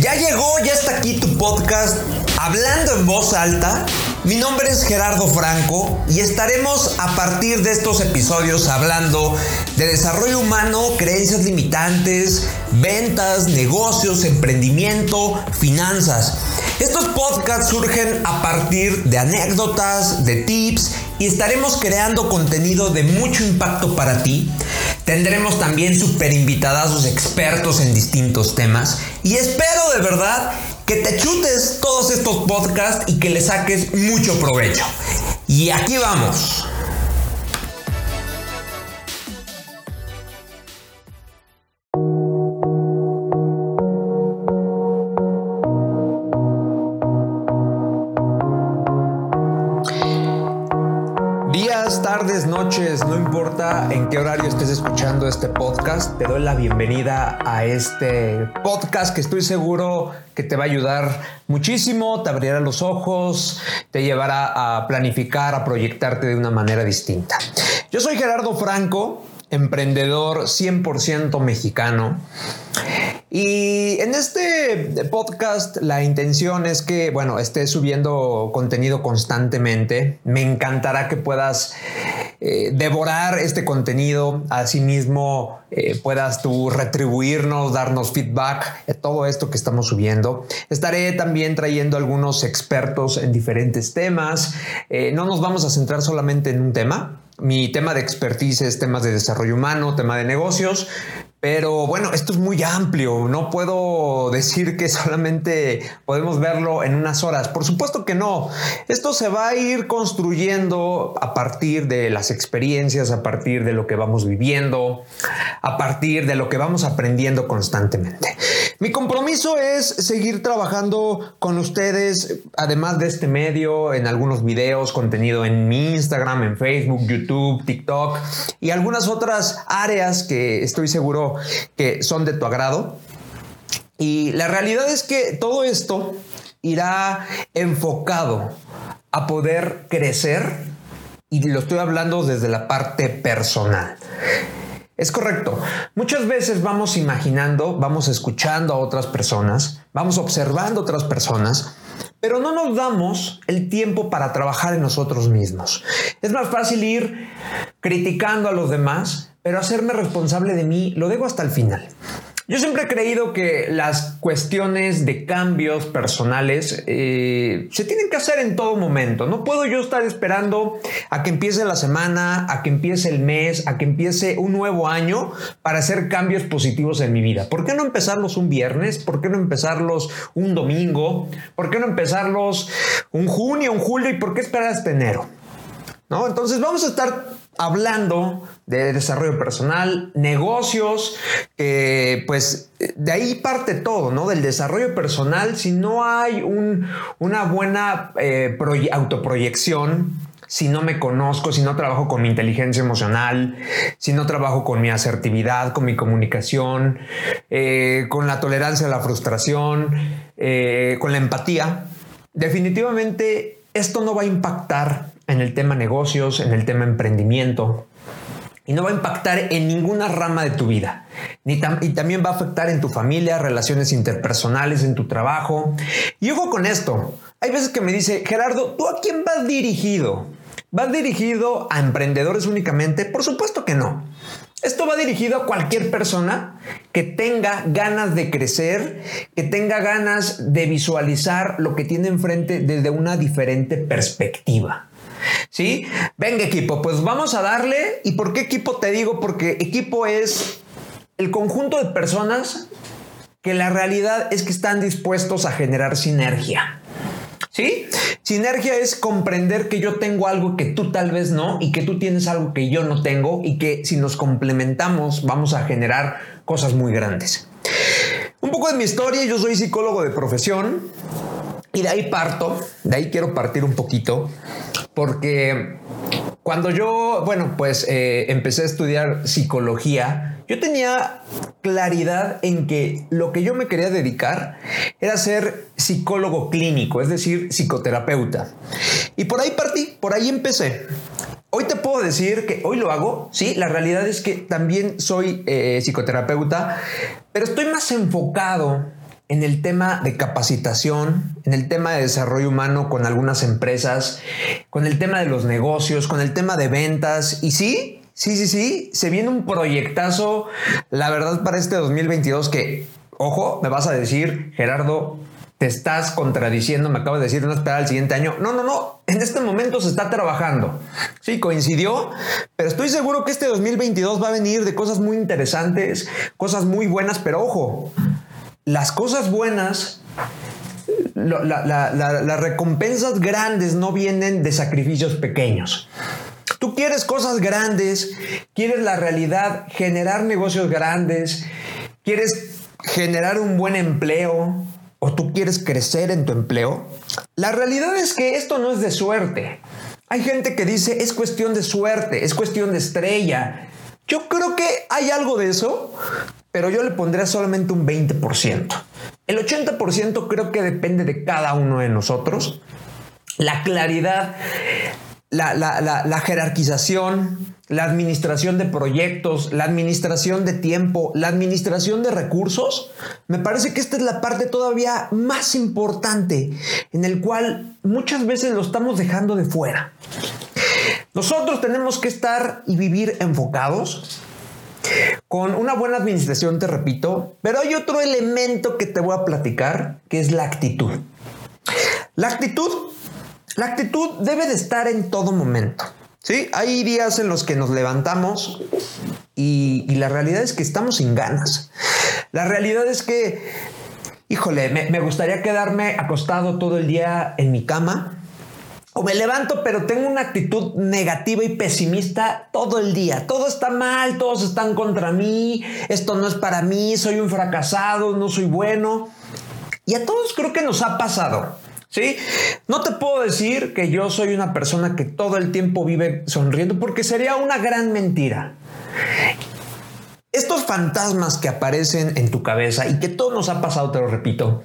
Ya llegó, ya está aquí tu podcast Hablando en voz alta. Mi nombre es Gerardo Franco y estaremos a partir de estos episodios hablando de desarrollo humano, creencias limitantes, ventas, negocios, emprendimiento, finanzas. Estos podcasts surgen a partir de anécdotas, de tips y estaremos creando contenido de mucho impacto para ti. Tendremos también super invitados expertos en distintos temas y espero de verdad que te chutes todos estos podcasts y que le saques mucho provecho. Y aquí vamos. En qué horario estés escuchando este podcast, te doy la bienvenida a este podcast que estoy seguro que te va a ayudar muchísimo, te abrirá los ojos, te llevará a planificar, a proyectarte de una manera distinta. Yo soy Gerardo Franco, emprendedor 100% mexicano. Y en este podcast la intención es que, bueno, esté subiendo contenido constantemente. Me encantará que puedas eh, devorar este contenido. Asimismo, eh, puedas tú retribuirnos, darnos feedback de todo esto que estamos subiendo. Estaré también trayendo algunos expertos en diferentes temas. Eh, no nos vamos a centrar solamente en un tema. Mi tema de expertise es temas de desarrollo humano, tema de negocios, pero bueno, esto es muy amplio, no puedo decir que solamente podemos verlo en unas horas. Por supuesto que no. Esto se va a ir construyendo a partir de las experiencias, a partir de lo que vamos viviendo, a partir de lo que vamos aprendiendo constantemente. Mi compromiso es seguir trabajando con ustedes, además de este medio, en algunos videos, contenido en mi Instagram, en Facebook, YouTube, TikTok y algunas otras áreas que estoy seguro que son de tu agrado. Y la realidad es que todo esto irá enfocado a poder crecer y lo estoy hablando desde la parte personal. Es correcto. Muchas veces vamos imaginando, vamos escuchando a otras personas, vamos observando otras personas, pero no nos damos el tiempo para trabajar en nosotros mismos. Es más fácil ir criticando a los demás pero hacerme responsable de mí lo dejo hasta el final. Yo siempre he creído que las cuestiones de cambios personales eh, se tienen que hacer en todo momento. No puedo yo estar esperando a que empiece la semana, a que empiece el mes, a que empiece un nuevo año para hacer cambios positivos en mi vida. ¿Por qué no empezarlos un viernes? ¿Por qué no empezarlos un domingo? ¿Por qué no empezarlos un junio, un julio? ¿Y por qué esperar hasta enero? ¿No? Entonces vamos a estar hablando de desarrollo personal, negocios, pues de ahí parte todo, ¿no? Del desarrollo personal, si no hay una buena eh, autoproyección, si no me conozco, si no trabajo con mi inteligencia emocional, si no trabajo con mi asertividad, con mi comunicación, eh, con la tolerancia a la frustración, eh, con la empatía, definitivamente esto no va a impactar en el tema negocios, en el tema emprendimiento. Y no va a impactar en ninguna rama de tu vida. Ni y también va a afectar en tu familia, relaciones interpersonales, en tu trabajo. Y ojo con esto. Hay veces que me dice, Gerardo, ¿tú a quién vas dirigido? ¿Vas dirigido a emprendedores únicamente? Por supuesto que no. Esto va dirigido a cualquier persona que tenga ganas de crecer, que tenga ganas de visualizar lo que tiene enfrente desde una diferente perspectiva. ¿Sí? Venga equipo, pues vamos a darle. ¿Y por qué equipo te digo? Porque equipo es el conjunto de personas que la realidad es que están dispuestos a generar sinergia. ¿Sí? Sinergia es comprender que yo tengo algo que tú tal vez no y que tú tienes algo que yo no tengo y que si nos complementamos vamos a generar cosas muy grandes. Un poco de mi historia, yo soy psicólogo de profesión y de ahí parto, de ahí quiero partir un poquito porque cuando yo, bueno, pues eh, empecé a estudiar psicología, yo tenía claridad en que lo que yo me quería dedicar era ser psicólogo clínico, es decir, psicoterapeuta. Y por ahí partí, por ahí empecé. Hoy te puedo decir que hoy lo hago, sí, la realidad es que también soy eh, psicoterapeuta, pero estoy más enfocado en el tema de capacitación, en el tema de desarrollo humano con algunas empresas, con el tema de los negocios, con el tema de ventas. Y sí, sí, sí, sí, se viene un proyectazo, la verdad, para este 2022 que, ojo, me vas a decir, Gerardo, te estás contradiciendo, me acabas de decir, no esperar al siguiente año. No, no, no, en este momento se está trabajando. Sí, coincidió, pero estoy seguro que este 2022 va a venir de cosas muy interesantes, cosas muy buenas, pero ojo, las cosas buenas las recompensas grandes no vienen de sacrificios pequeños. Tú quieres cosas grandes, quieres la realidad, generar negocios grandes, quieres generar un buen empleo, o tú quieres crecer en tu empleo, la realidad es que esto no es de suerte. Hay gente que dice es cuestión de suerte, es cuestión de estrella. Yo creo que hay algo de eso, pero yo le pondría solamente un 20%. El 80% creo que depende de cada uno de nosotros. La claridad la, jerarquización, la administración de proyectos, la administración de tiempo, la administración de recursos, me parece que esta es la parte todavía más importante en el cual muchas veces lo estamos dejando de fuera. Nosotros tenemos que estar y vivir enfocados con una buena administración, te repito, pero hay otro elemento que te voy a platicar, que es la actitud. La actitud la actitud debe de estar en todo momento. Sí, hay días en los que nos levantamos y, la realidad es que estamos sin ganas. La realidad es que, híjole, me, me gustaría quedarme acostado todo el día en mi cama, o me levanto, pero tengo una actitud negativa y pesimista todo el día. Todo está mal, todos están contra mí, esto no es para mí, soy un fracasado, no soy bueno. Y a todos creo que nos ha pasado. ¿Sí? No te puedo decir que yo soy una persona que todo el tiempo vive sonriendo porque sería una gran mentira. Estos fantasmas que aparecen en tu cabeza y que todo nos ha pasado, te lo repito,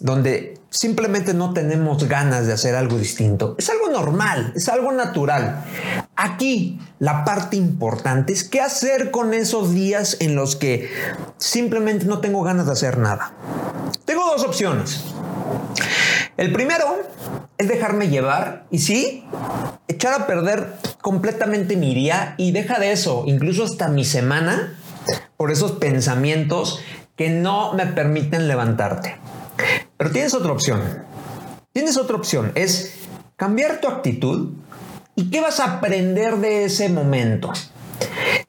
donde simplemente no tenemos ganas de hacer algo distinto, es algo normal, es algo natural. Aquí la parte importante es qué hacer con esos días en los que simplemente no tengo ganas de hacer nada. Tengo dos opciones. El primero es dejarme llevar y sí, echar a perder completamente mi día y deja de eso, incluso hasta mi semana, por esos pensamientos que no me permiten levantarte. Pero tienes otra opción. Tienes otra opción, es cambiar tu actitud y qué vas a aprender de ese momento.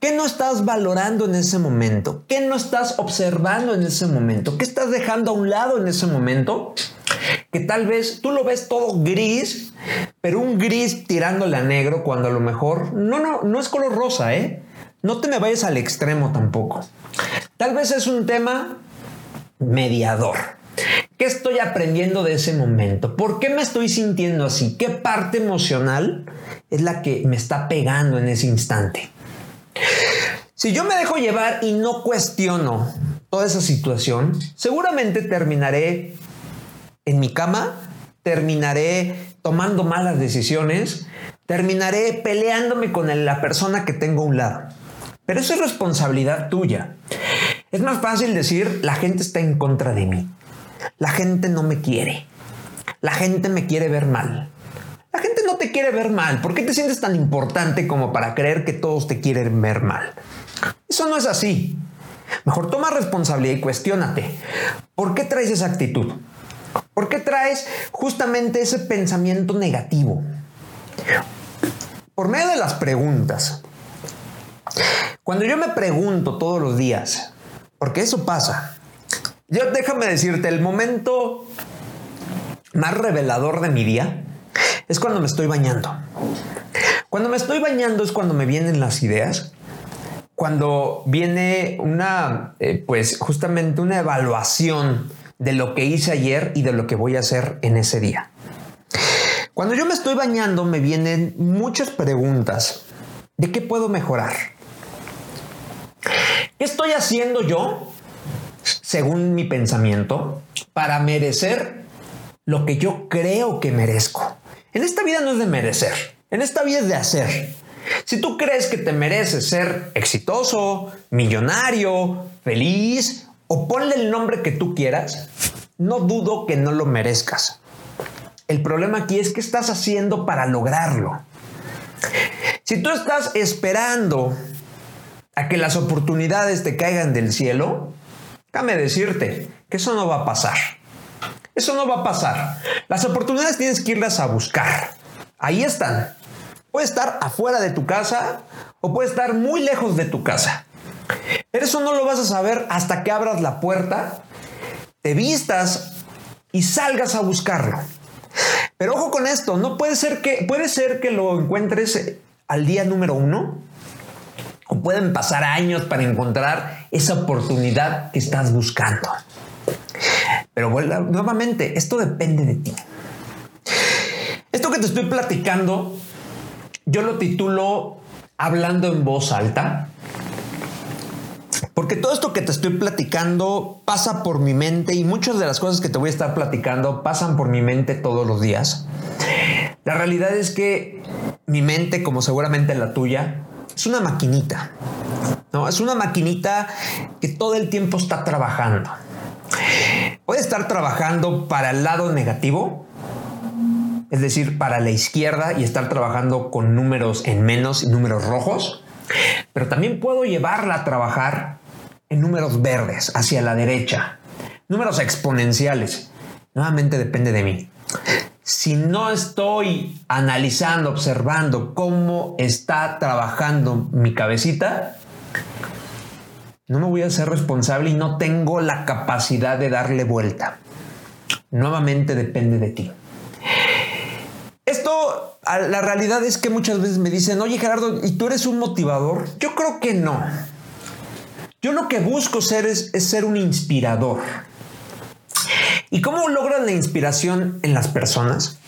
¿Qué no estás valorando en ese momento? ¿Qué no estás observando en ese momento? ¿Qué estás dejando a un lado en ese momento? Que tal vez tú lo ves todo gris, pero un gris tirándole a negro cuando a lo mejor no, no, no es color rosa, ¿eh? No te me vayas al extremo tampoco. Tal vez es un tema mediador. ¿Qué estoy aprendiendo de ese momento? ¿Por qué me estoy sintiendo así? ¿Qué parte emocional es la que me está pegando en ese instante? Si yo me dejo llevar y no cuestiono toda esa situación, seguramente terminaré en mi cama, terminaré tomando malas decisiones, terminaré peleándome con la persona que tengo a un lado. Pero eso es responsabilidad tuya. Es más fácil decir, la gente está en contra de mí. La gente no me quiere. La gente me quiere ver mal. La gente no te quiere ver mal. ¿Por qué te sientes tan importante como para creer que todos te quieren ver mal? Eso no es así. Mejor toma responsabilidad y cuestiónate. ¿Por qué traes esa actitud? ¿Por qué traes justamente ese pensamiento negativo? Por medio de las preguntas. Cuando yo me pregunto todos los días, porque eso pasa, yo déjame decirte, el momento más revelador de mi día es cuando me estoy bañando. Cuando me estoy bañando es cuando me vienen las ideas cuando viene una, eh, pues justamente una evaluación de lo que hice ayer y de lo que voy a hacer en ese día. Cuando yo me estoy bañando me vienen muchas preguntas de qué puedo mejorar. ¿Qué estoy haciendo yo, según mi pensamiento, para merecer lo que yo creo que merezco? En esta vida no es de merecer, en esta vida es de hacer. Si tú crees que te mereces ser exitoso, millonario, feliz o ponle el nombre que tú quieras, no dudo que no lo merezcas. El problema aquí es qué estás haciendo para lograrlo. Si tú estás esperando a que las oportunidades te caigan del cielo, déjame decirte que eso no va a pasar. Eso no va a pasar. Las oportunidades tienes que irlas a buscar. Ahí están. Puede estar afuera de tu casa o puede estar muy lejos de tu casa. Pero eso no lo vas a saber hasta que abras la puerta, te vistas y salgas a buscarlo. Pero ojo con esto, no puede ser que puede ser que lo encuentres al día número uno o pueden pasar años para encontrar esa oportunidad que estás buscando. Pero nuevamente, esto depende de ti. Esto que te estoy platicando yo lo titulo Hablando en voz alta. Porque todo esto que te estoy platicando pasa por mi mente y muchas de las cosas que te voy a estar platicando pasan por mi mente todos los días. La realidad es que mi mente, como seguramente la tuya, es una maquinita. No, es una maquinita que todo el tiempo está trabajando. Puede estar trabajando para el lado negativo es decir, para la izquierda y estar trabajando con números en menos y números rojos, pero también puedo llevarla a trabajar en números verdes hacia la derecha, números exponenciales. Nuevamente depende de mí. Si no estoy analizando, observando cómo está trabajando mi cabecita, no me voy a ser responsable y no tengo la capacidad de darle vuelta. Nuevamente depende de ti. Esto, la realidad es que muchas veces me dicen, oye Gerardo, ¿y tú eres un motivador? Yo creo que no. Yo lo que busco ser es, ser un inspirador. ¿Y cómo logras la inspiración en las personas?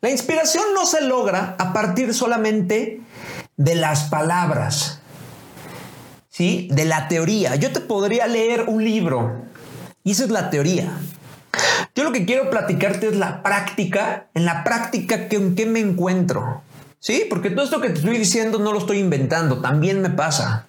La inspiración no se logra a partir solamente de las palabras, ¿sí? De la teoría. Yo te podría leer un libro y esa es la teoría. Yo lo que quiero platicarte es la práctica, en la práctica que, en qué me encuentro. Sí, porque todo esto que te estoy diciendo no lo estoy inventando, también me pasa.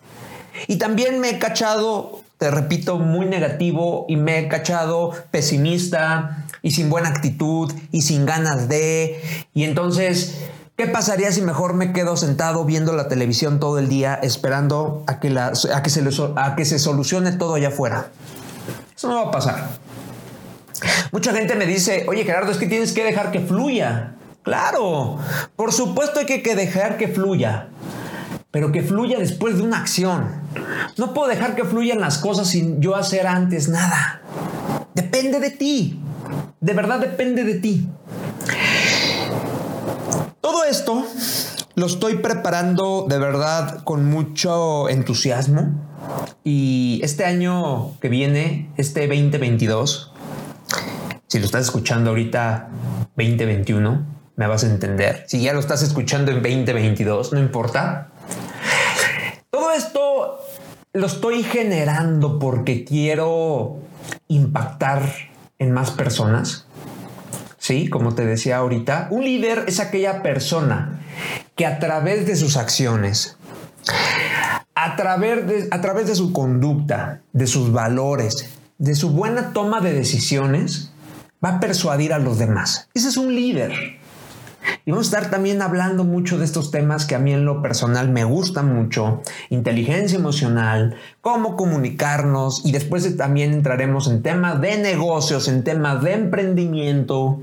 Y también me he cachado, te repito, muy negativo y me he cachado pesimista y sin buena actitud y sin ganas de. Y entonces, ¿qué pasaría si mejor me quedo sentado viendo la televisión todo el día esperando a que, a que, se, a que se solucione todo allá afuera? Eso no va a pasar. Mucha gente me dice, oye Gerardo, es que tienes que dejar que fluya. Claro, por supuesto hay que dejar que fluya, pero que fluya después de una acción. No puedo dejar que fluyan las cosas sin yo hacer antes nada. Depende de ti. De verdad depende de ti. Todo esto lo estoy preparando de verdad con mucho entusiasmo. Y este año que viene, este 2022, si lo estás escuchando ahorita 2021, me vas a entender. Si ya lo estás escuchando en 2022, no importa. Todo esto lo estoy generando porque quiero impactar en más personas. Sí, como te decía ahorita, un líder es aquella persona que a través de sus acciones, a través de, a través de su conducta, de sus valores, de su buena toma de decisiones, va a persuadir a los demás. Ese es un líder. Y vamos a estar también hablando mucho de estos temas que a mí en lo personal me gustan mucho, inteligencia emocional, cómo comunicarnos y después también entraremos en temas de negocios, en temas de emprendimiento.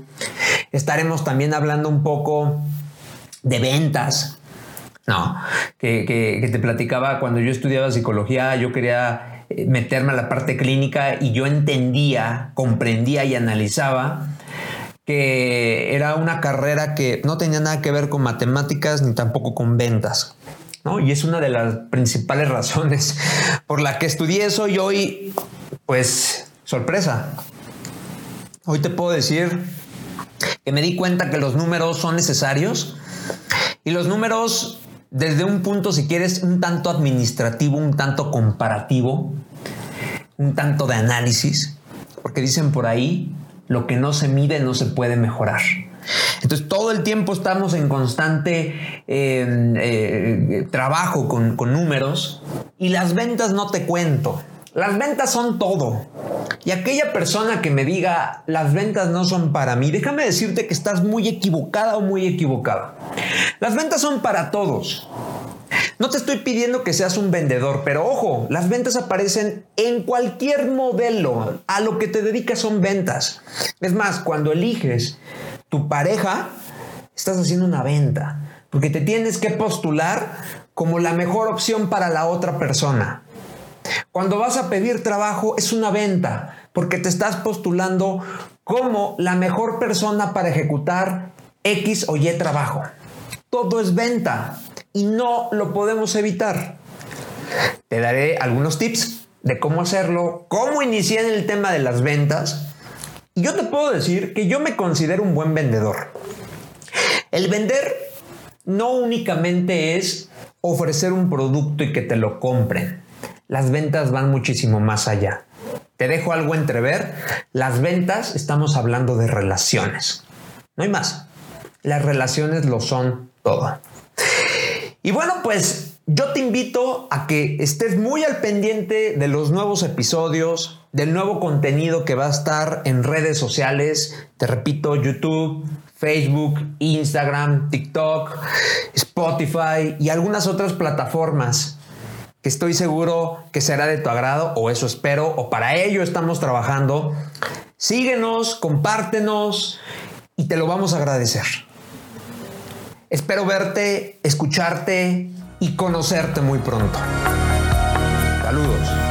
Estaremos también hablando un poco de ventas. No, que, que te platicaba cuando yo estudiaba psicología, yo quería eh, meterme a la parte clínica y yo entendía, comprendía y analizaba que era una carrera que no tenía nada que ver con matemáticas ni tampoco con ventas. ¿no? Y es una de las principales razones por la que estudié eso y hoy, pues, sorpresa. Hoy te puedo decir que me di cuenta que los números son necesarios y los números desde un punto, si quieres, un tanto administrativo, un tanto comparativo, un tanto de análisis, porque dicen por ahí, lo que no se mide no se puede mejorar. Entonces todo el tiempo estamos en constante eh, eh, trabajo con, con números y las ventas no te cuento. Las ventas son todo. Y aquella persona que me diga, las ventas no son para mí, déjame decirte que estás muy equivocada o muy equivocada. Las ventas son para todos. No te estoy pidiendo que seas un vendedor, pero ojo, las ventas aparecen en cualquier modelo. A lo que te dedicas son ventas. Es más, cuando eliges tu pareja, estás haciendo una venta, porque te tienes que postular como la mejor opción para la otra persona. Cuando vas a pedir trabajo es una venta, porque te estás postulando como la mejor persona para ejecutar X o Y trabajo. Todo es venta y no lo podemos evitar. Te daré algunos tips de cómo hacerlo, cómo iniciar el tema de las ventas. Y yo te puedo decir que yo me considero un buen vendedor. El vender no únicamente es ofrecer un producto y que te lo compren las ventas van muchísimo más allá. Te dejo algo entrever, las ventas estamos hablando de relaciones. No hay más. Las relaciones lo son todo. Y bueno, pues yo te invito a que estés muy al pendiente de los nuevos episodios, del nuevo contenido que va a estar en redes sociales. Te repito, YouTube, Facebook, Instagram, TikTok, Spotify y algunas otras plataformas que estoy seguro que será de tu agrado, o eso espero, o para ello estamos trabajando. Síguenos, compártenos y te lo vamos a agradecer. Espero verte, escucharte y conocerte muy pronto. Saludos.